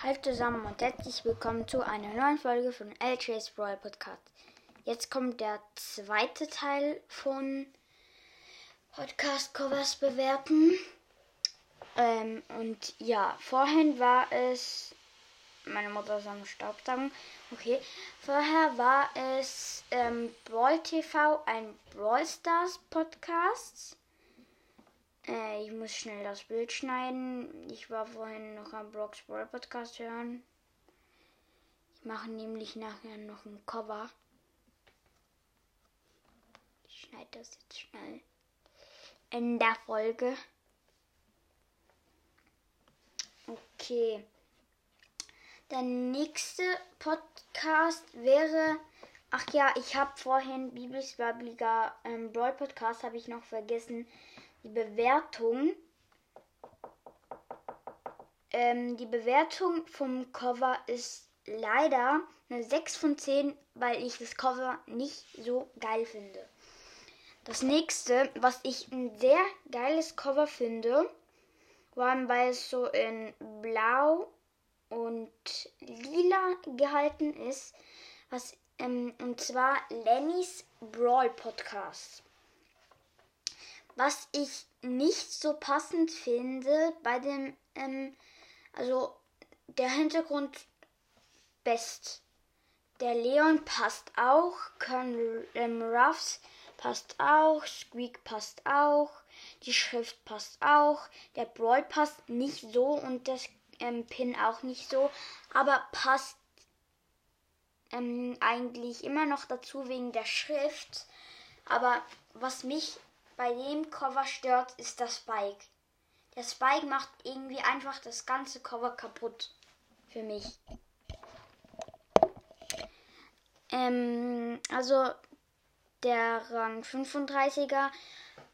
Hallo zusammen und herzlich willkommen zu einer neuen Folge von LJ's Brawl Podcast. Jetzt kommt der zweite Teil von Podcast Covers bewerten. Ähm, und ja, vorhin war es. Meine Mutter ist am Staubsaugen. Okay. Vorher war es ähm, Brawl TV, ein Brawl Stars Podcast. Äh, ich muss schnell das Bild schneiden. Ich war vorhin noch am Brooks Brawl Podcast hören. Ich mache nämlich nachher noch ein Cover. Ich schneide das jetzt schnell. In der Folge. Okay. Der nächste Podcast wäre. Ach ja, ich habe vorhin Biblis Babliga ähm, Brawl Podcast habe ich noch vergessen die Bewertung. Ähm, die Bewertung vom Cover ist leider eine 6 von 10, weil ich das Cover nicht so geil finde. Das nächste, was ich ein sehr geiles Cover finde, allem weil es so in blau und lila gehalten ist, was ähm, und zwar Lennys Brawl Podcast. Was ich nicht so passend finde bei dem, ähm, also der Hintergrund best. Der Leon passt auch, Colonel ähm, Ruffs passt auch, Squeak passt auch, die Schrift passt auch, der Brawl passt nicht so und das ähm, Pin auch nicht so, aber passt ähm, eigentlich immer noch dazu wegen der Schrift. Aber was mich bei dem Cover stört, ist der Spike. Der Spike macht irgendwie einfach das ganze Cover kaputt. Für mich. Ähm, also der Rang 35er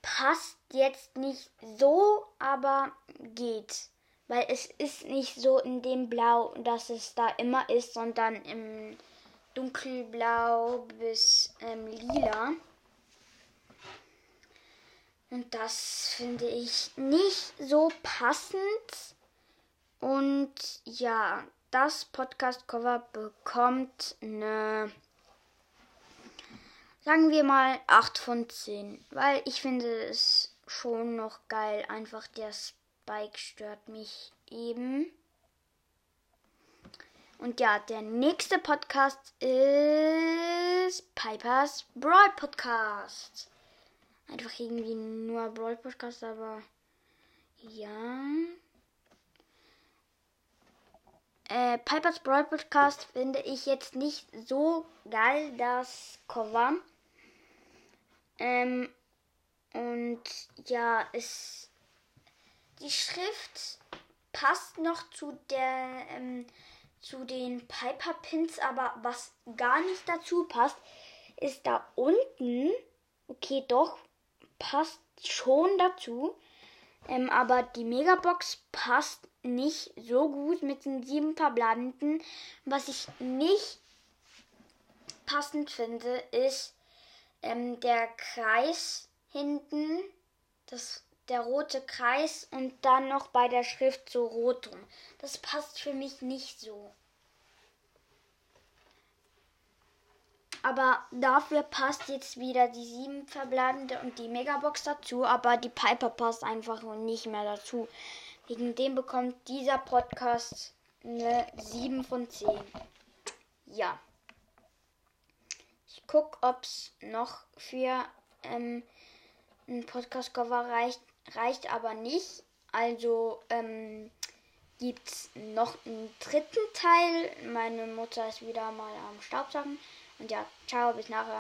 passt jetzt nicht so, aber geht. Weil es ist nicht so in dem Blau, dass es da immer ist, sondern im dunkelblau bis ähm, lila. Und das finde ich nicht so passend. Und ja, das Podcast-Cover bekommt eine, sagen wir mal, 8 von 10. Weil ich finde es schon noch geil. Einfach der Spike stört mich eben. Und ja, der nächste Podcast ist Pipers Brawl Podcast einfach irgendwie nur Brawl Podcast, aber ja. Äh, Pipers Brawl Podcast finde ich jetzt nicht so geil, das Cover. Ähm, und ja, es. Die Schrift passt noch zu der. Ähm, zu den Piper Pins, aber was gar nicht dazu passt, ist da unten. Okay, doch, passt schon dazu. Ähm, aber die Megabox passt nicht so gut mit den sieben verbleibenden. Was ich nicht passend finde, ist ähm, der Kreis hinten, das, der rote Kreis und dann noch bei der Schrift so rot drum. Das passt für mich nicht so. Aber dafür passt jetzt wieder die 7 verbleibende und die Megabox dazu. Aber die Piper passt einfach nicht mehr dazu. Wegen dem bekommt dieser Podcast eine 7 von 10. Ja. Ich gucke, ob es noch für ähm, ein Podcast-Cover reicht. Reicht aber nicht. Also ähm, gibt es noch einen dritten Teil. Meine Mutter ist wieder mal am Staubsaugen. Und ja, ciao, bis nachher.